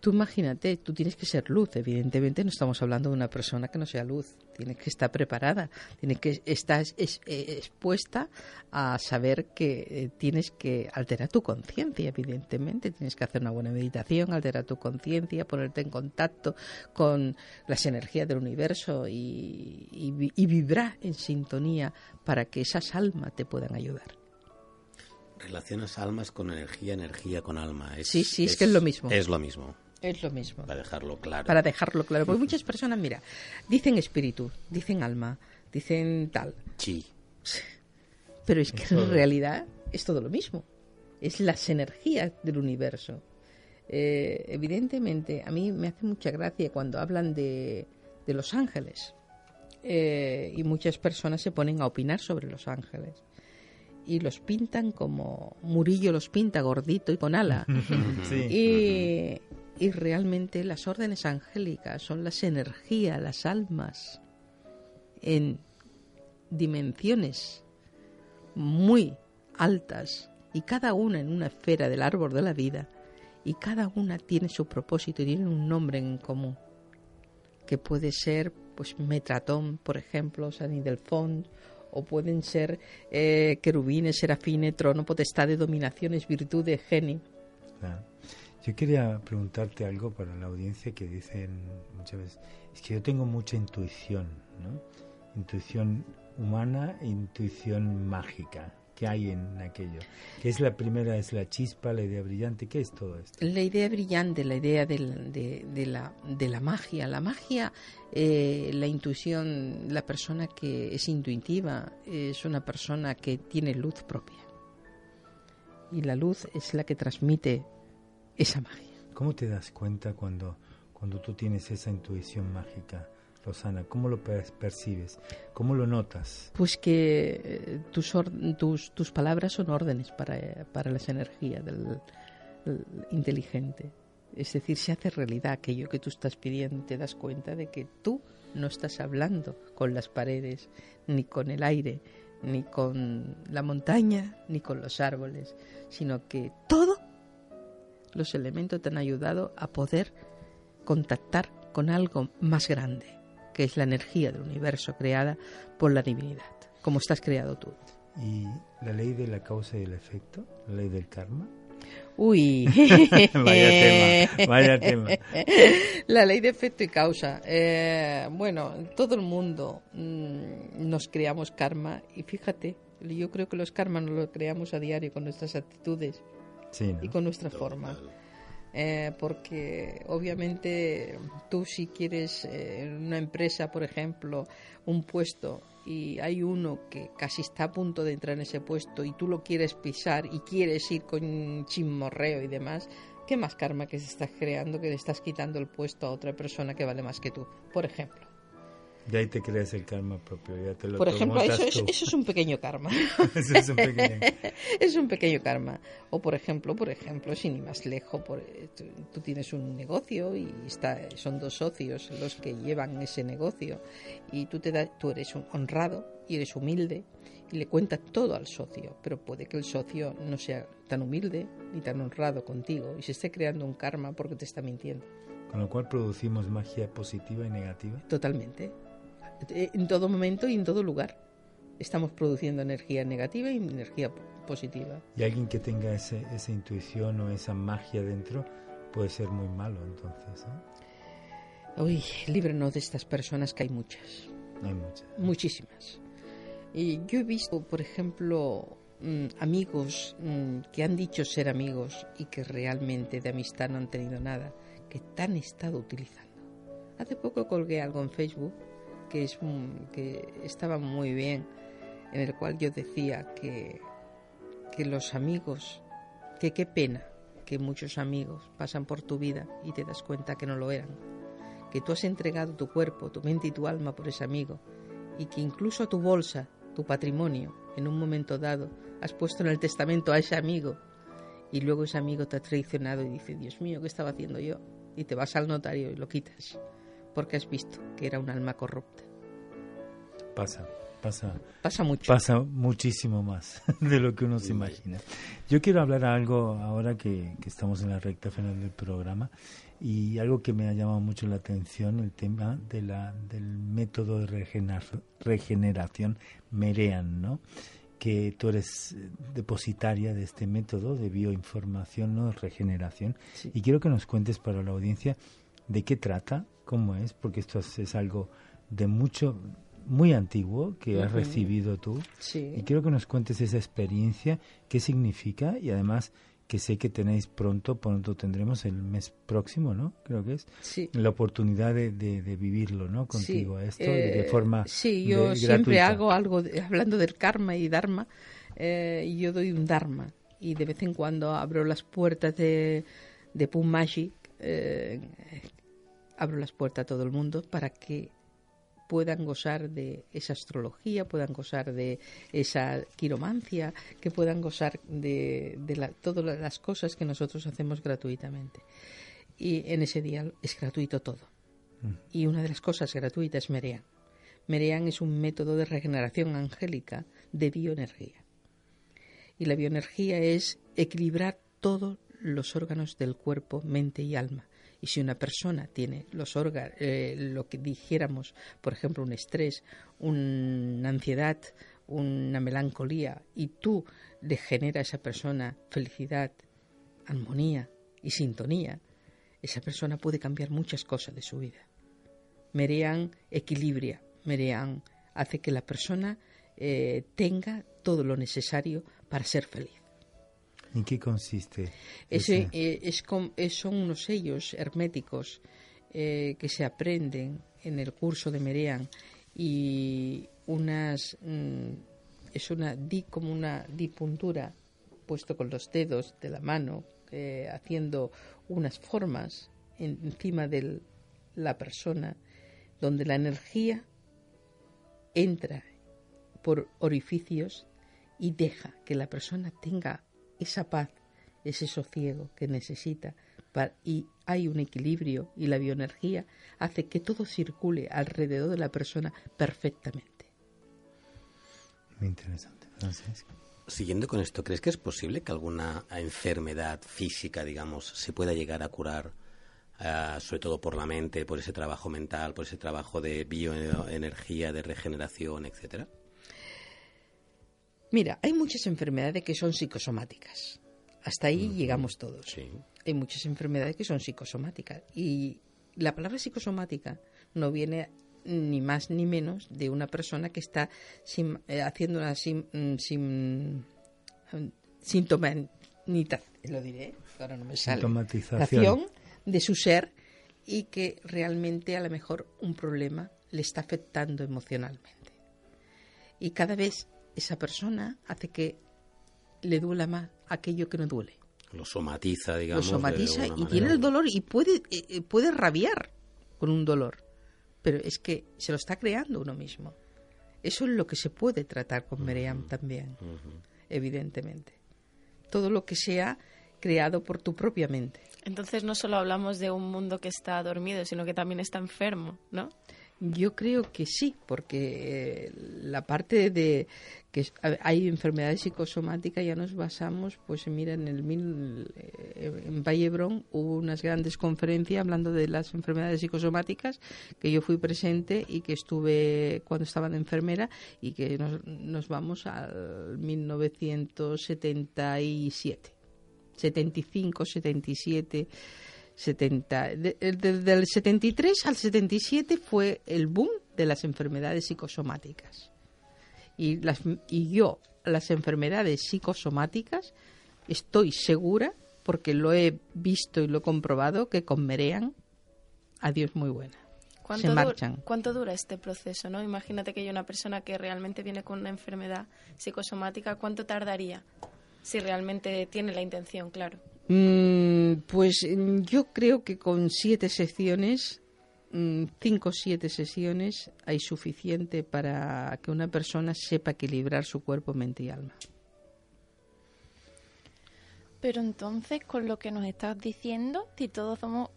Tú imagínate, tú tienes que ser luz, evidentemente no estamos hablando de una persona que no sea luz, tiene que estar preparada, tiene que estar es- eh, expuesta a saber que eh, tienes que alterar tu conciencia, evidentemente, tienes que hacer una buena meditación, alterar tu conciencia, ponerte en contacto con las energías del universo y, y y vibrar en sintonía para que esas almas te puedan ayudar. Relacionas almas con energía, energía con alma. Es, Sí, sí, es que es lo mismo. Es lo mismo, Es lo mismo. para dejarlo claro. para dejarlo claro. Porque muchas personas, mira, dicen espíritu, dicen alma, dicen tal, Sí. <laughs> pero es que en realidad es todo lo mismo. Es las energías del universo. Eh, evidentemente, a mí me hace mucha gracia cuando hablan de, de los ángeles. Eh, y muchas personas se ponen a opinar sobre los ángeles. Y los pintan como Murillo los pinta gordito y con ala. <laughs> Sí. Y, y realmente las órdenes angélicas son las energías, las almas en dimensiones muy altas y cada una en una esfera del árbol de la vida y cada una tiene su propósito y tiene un nombre en común que puede ser pues Metratón, por ejemplo, San Ildefonso o pueden ser eh, querubines, serafines, trono, potestad de dominaciones, virtudes, genio. Yo quería preguntarte algo para la audiencia que dicen muchas veces, es que yo tengo mucha intuición, ¿no? Intuición humana intuición mágica. ¿Qué hay en aquello? ¿Qué es la primera? ¿Es la chispa, la idea brillante? ¿Qué es todo esto? La idea brillante, la idea de, la, de la magia. La magia, eh, la intuición, la persona que es intuitiva es una persona que tiene luz propia. Y la luz es la que transmite esa magia. ¿Cómo te das cuenta cuando, cuando tú tienes esa intuición mágica? Rosana, ¿cómo lo percibes? ¿Cómo lo notas? Pues que eh, tus, tus, tus, palabras son órdenes para, para las energías del, inteligente. Es decir, se hace realidad aquello que tú estás pidiendo, te das cuenta de que tú no estás hablando con las paredes, ni con el aire, ni con la montaña, ni con los árboles, sino que todo los elementos te han ayudado a poder contactar con algo más grande que es la energía del universo creada por la divinidad, como estás creado tú. ¿Y la ley de la causa y el efecto? ¿La ley del karma? Uy, <laughs> vaya tema, vaya tema. <laughs> La ley de efecto y causa. Eh, bueno, todo el mundo mm, nos creamos karma y fíjate, yo creo que los karmas nos los creamos a diario con nuestras actitudes y con nuestra forma. Eh, porque obviamente tú si quieres eh, una empresa, por ejemplo, un puesto y hay uno que casi está a punto de entrar en ese puesto y tú lo quieres pisar y quieres ir con chimorreo y demás, ¿qué más karma que se estás creando que le estás quitando el puesto a otra persona que vale más que tú, por ejemplo? Y ahí te creas el karma propio, ya te lo Por ejemplo, eso es, eso es, un pequeño karma. <laughs> eso es un pequeño... <laughs> es un pequeño karma. O por ejemplo, por ejemplo, sin ir más lejos, por, tú, tienes un negocio y está, son dos socios los que llevan ese negocio y tú, te da, tú eres un honrado y eres humilde y le cuentas todo al socio, pero puede que el socio no sea tan humilde ni tan honrado contigo y se esté creando un karma porque te está mintiendo. Con lo cual producimos magia positiva y negativa. Totalmente. Eh, en todo momento y en todo lugar. Estamos produciendo energía negativa y energía positiva. Y alguien que tenga ese, esa intuición o esa magia dentro puede ser muy malo entonces. ¿eh? Uy, líbranos de estas personas que hay muchas. Hay muchas. Muchísimas. Y yo he visto, por ejemplo, mm, amigos mm, que han dicho ser amigos y que realmente de amistad no han tenido nada, que han estado utilizando. Hace poco colgué algo en Facebook que, es, que estaba muy bien, en el cual yo decía que, que los amigos, que qué pena que muchos amigos pasan por tu vida y te das cuenta que no lo eran, que tú has entregado tu cuerpo, tu mente y tu alma por ese amigo y que incluso tu bolsa, tu patrimonio, en un momento dado has puesto en el testamento a ese amigo y luego ese amigo te ha traicionado y dice, Dios mío, ¿qué estaba haciendo yo? Y te vas al notario y lo quitas porque has visto que era un alma corrupta. Pasa, pasa. Pasa mucho. Pasa muchísimo más <laughs> de lo que uno se imagina. Yo quiero hablar algo ahora que, estamos en la recta final del programa y algo que me ha llamado mucho la atención, el tema de la, del método de regeneración Merean, ¿no? que tú eres depositaria de este método de bioinformación, ¿no? regeneración. Y quiero que nos cuentes para la audiencia de qué trata, cómo es, porque esto es, algo de mucho, muy antiguo que has recibido tú. Y quiero que nos cuentes esa experiencia, qué significa y además que sé que tenéis pronto, pronto tendremos el mes próximo, ¿no? Creo que es la oportunidad de, de, vivirlo, ¿no? Contigo esto de eh, forma Sí, yo siempre hago algo hablando del karma y dharma. Eh, yo doy un dharma y de vez en cuando abro las puertas de de Pum Magic eh, abro las puertas a todo el mundo para que puedan gozar de esa astrología, puedan gozar de esa quiromancia, que puedan gozar de, todas las cosas que nosotros hacemos gratuitamente. Y en ese día es gratuito todo. Y una de las cosas gratuitas es Merean. Merean es un método de regeneración angélica de bioenergía. Y la bioenergía es equilibrar todos los órganos del cuerpo, mente y alma. Y si una persona tiene los órganos, eh, lo que dijéramos, por ejemplo, un estrés, una ansiedad, una melancolía, y tú le genera a esa persona felicidad, armonía y sintonía, esa persona puede cambiar muchas cosas de su vida. Merean equilibria, Merean hace que la persona eh, tenga todo lo necesario para ser feliz. ¿En qué consiste? Eh, es, son unos sellos herméticos eh, que se aprenden en el curso de Merean y unas mm, es una di como una dipuntura puesto con los dedos de la mano haciendo unas formas encima de la persona donde la energía entra por orificios y deja que la persona tenga esa paz, ese sosiego que necesita y hay un equilibrio y la bioenergía hace que todo circule alrededor de la persona perfectamente. Muy interesante, Francisco. Siguiendo con esto, ¿crees que es posible que alguna enfermedad física, digamos, se pueda llegar a curar, eh, sobre todo por la mente, por ese trabajo mental, por ese trabajo de bioenergía, de regeneración, etcétera? Mira, hay muchas enfermedades que son psicosomáticas. Hasta ahí llegamos todos. Hay muchas enfermedades que son psicosomáticas. Y la palabra psicosomática no viene ni más ni menos de una persona que está eh, haciendo una sim, mm, lo diré, ahora no me sale, sintomatización de su ser y que realmente a lo mejor un problema le está afectando emocionalmente. Y cada vez esa persona hace que le duela más aquello que no duele. Lo somatiza, digamos. Lo somatiza y tiene el dolor y puede, eh, eh, puede rabiar con un dolor pero es que se lo está creando uno mismo. Eso es lo que se puede tratar con Meriam también, evidentemente. Todo lo que sea creado por tu propia mente. Entonces no solo hablamos de un mundo que está dormido, sino que también está enfermo, ¿no? Yo creo que sí, porque eh, la parte de que hay enfermedades psicosomáticas ya nos basamos, pues mira, en el mil, eh, en Vallebrón hubo unas grandes conferencias hablando de las enfermedades psicosomáticas que yo fui presente y que estuve cuando estaba de enfermera y que nos, nos vamos al 1977, 75, 77 70, desde el 73 al 77 fue el boom de las enfermedades psicosomáticas. Y, las, y yo, las enfermedades psicosomáticas, estoy segura, porque lo he visto y lo he comprobado, que con Merean, adiós muy buena. Se marchan. ¿Cuánto dura este proceso? no Imagínate que hay una persona que realmente viene con una enfermedad psicosomática, ¿cuánto tardaría? Si realmente tiene la intención, claro. Mm, pues mm, yo creo que con siete secciones, mm, cinco o siete sesiones, hay suficiente para que una persona sepa equilibrar su cuerpo, mente y alma. Pero entonces, con lo que nos estás diciendo, si todos somos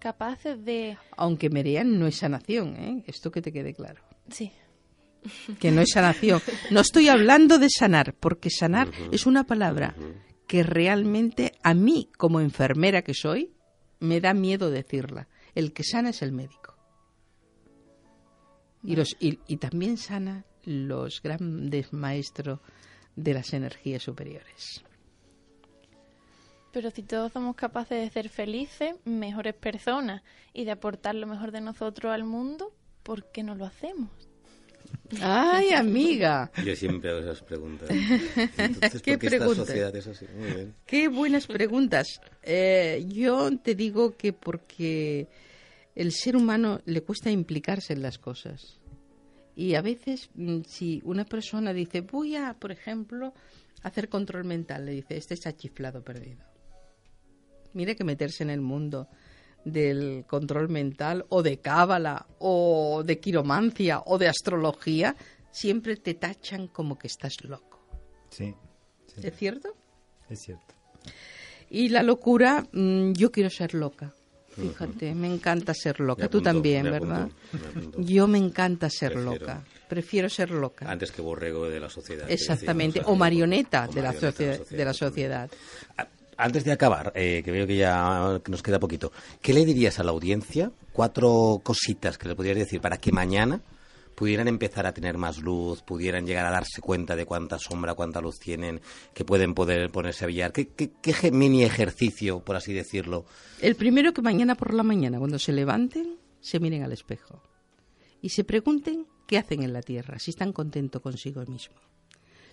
capaces de... Aunque Merian no es sanación, ¿eh? Esto que te quede claro. Sí. Que no es sanación. No estoy hablando de sanar, porque sanar es una palabra que realmente a mí, como enfermera que soy, me da miedo decirla. El que sana es el médico. Y, los, y, también sana los grandes maestros de las energías superiores. Pero si todos somos capaces de ser felices, mejores personas y de aportar lo mejor de nosotros al mundo, ¿por qué no lo hacemos? Ay, amiga. Yo siempre hago esas preguntas. <laughs> ¿Qué preguntas? Qué buenas preguntas. Eh, yo te digo que porque el ser humano le cuesta implicarse en las cosas. Y a veces, mm, si una persona dice, voy a, por ejemplo, hacer control mental, le dice, este está chiflado perdido. Mire que meterse en el mundo del control mental o de cábala o de quiromancia o de astrología, siempre te tachan como que estás loco. Sí. ¿Es cierto? Es cierto. Y la locura, mm, yo quiero ser loca. Fíjate, me encanta ser loca. Tú también, me ¿verdad? apunto, me apunto. Yo me encanta ser Prefiero. loca. Prefiero ser loca. Antes que borrego de la sociedad. Exactamente. decíamos, O marioneta, o de, la marioneta sociedad, de la sociedad. Antes de acabar, eh, que veo que ya nos queda poquito, ¿qué le dirías a la audiencia? Cuatro cositas que le podrías decir para que mañana pudieran empezar a tener más luz, pudieran llegar a darse cuenta de cuánta sombra, cuánta luz tienen, que pueden poder ponerse a billar. ¿Qué, qué, qué mini ejercicio, por así decirlo? El primero que mañana por la mañana, cuando se levanten, se miren al espejo y se pregunten qué hacen en la tierra, si están contentos consigo mismo,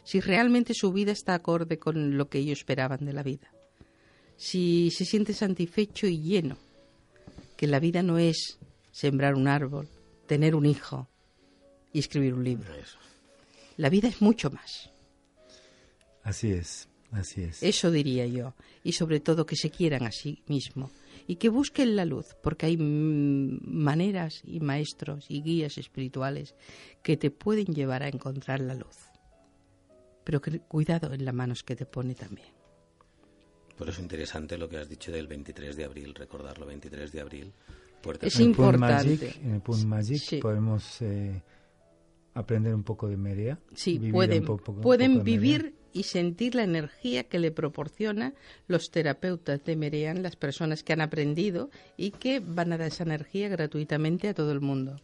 si realmente su vida está acorde con lo que ellos esperaban de la vida, si se siente satisfecho y lleno, que la vida no es sembrar un árbol, tener un hijo y escribir un libro. La vida es mucho más. Así es, así es. Eso diría yo. Y sobre todo que se quieran a sí mismo y que busquen la luz, porque hay maneras y maestros y guías espirituales que te pueden llevar a encontrar la luz. Pero que cuidado en las manos que te pone también. Por eso interesante lo que has dicho del 23 de abril, recordarlo, 23 de abril. Puerta Es En el Punt importante. Magic, en el Punt Magic Sí. podemos eh, aprender un poco de Merea. Sí, pueden, po- poco- pueden vivir y sentir la energía que le proporciona los terapeutas de Merean, las personas que han aprendido y que van a dar esa energía gratuitamente a todo el mundo.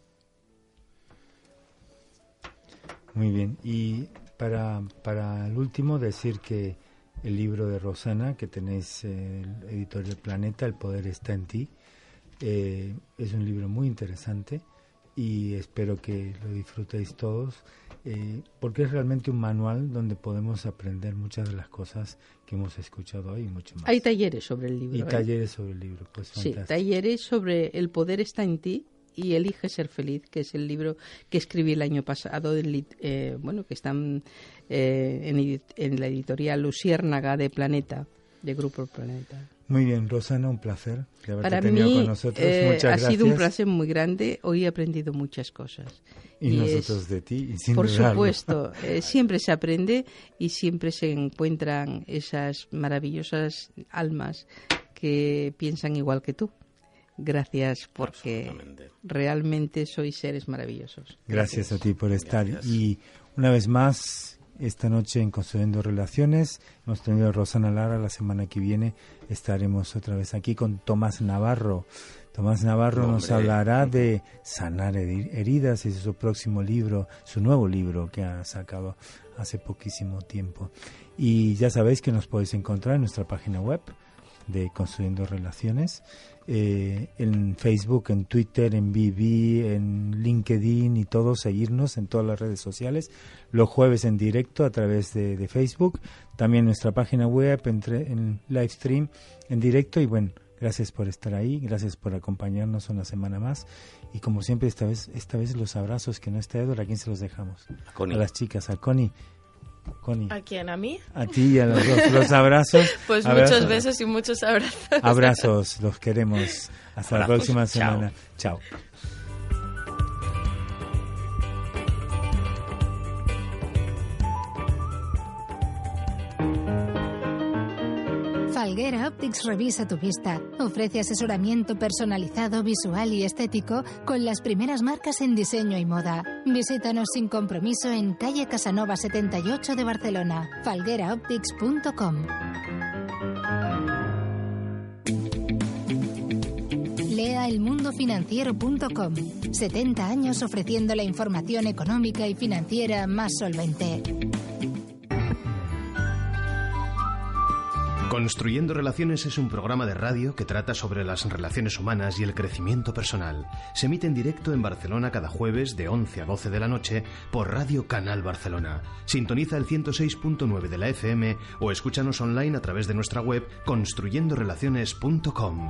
Muy bien. Y para, para el último, decir que el libro de Rosana, que tenéis eh, el editor del Planeta, El Poder está en ti, eh, es un libro muy interesante y espero que lo disfrutéis todos, eh, porque es realmente un manual donde podemos aprender muchas de las cosas que hemos escuchado hoy y mucho más. Hay talleres sobre el libro. y ¿eh? talleres sobre el libro, pues Sí, fantástico. talleres sobre El poder está en ti y Elige ser feliz, que es el libro que escribí el año pasado, del eh, bueno, que están eh, en, la editorial Luciérnaga de Planeta, de Grupo Planeta. Muy bien, Rosana, un placer de haberte Para tenido mí con nosotros. eh, Muchas ha gracias. sido un placer muy grande. Hoy he aprendido muchas cosas. Y, nosotros de ti, y sin por supuesto, <laughs> eh, siempre se aprende y siempre se encuentran esas maravillosas almas que piensan igual que tú. Gracias porque realmente sois seres maravillosos. Gracias a ti por estar. Gracias. Y una vez más, esta noche en Construyendo Relaciones, hemos tenido a Rosana Lara. La semana que viene estaremos otra vez aquí con Tomás Navarro. Tomás Navarro nos hablará de sanar heri- heridas, es su próximo libro, su nuevo libro que ha sacado hace poquísimo tiempo. Y ya sabéis que nos podéis encontrar en nuestra página web de Construyendo Relaciones, eh, en Facebook, en Twitter, en BB, en LinkedIn y todo, seguirnos en todas las redes sociales, los jueves en directo a través de, de Facebook, también nuestra página web, entre, en live stream, en directo y bueno, gracias por estar ahí, gracias por acompañarnos una semana más y como siempre esta vez, esta vez los abrazos que no está Edward, ¿a quién se los dejamos? A Connie. A las chicas, a Connie. Connie, ¿A quién? ¿A mí? a ti y a los dos, los abrazos. <laughs> Pues Abrazos. muchos besos y muchos abrazos. Abrazos, los queremos. Hasta la Abrazos. próxima Chao. semana. Chao. Falguera Optics revisa tu vista. Ofrece asesoramiento personalizado, visual y estético con las primeras marcas en diseño y moda. Visítanos sin compromiso en calle Casanova 78 de Barcelona. falgueraoptics.com. Lea elmundofinanciero.com. 70 años ofreciendo la información económica y financiera más solvente. Construyendo Relaciones es un programa de radio que trata sobre las relaciones humanas y el crecimiento personal. Se emite en directo en Barcelona cada jueves de 11 a 12 de la noche por Radio Canal Barcelona. Sintoniza el 106.9 de la FM o escúchanos online a través de nuestra web construyendorelaciones.com.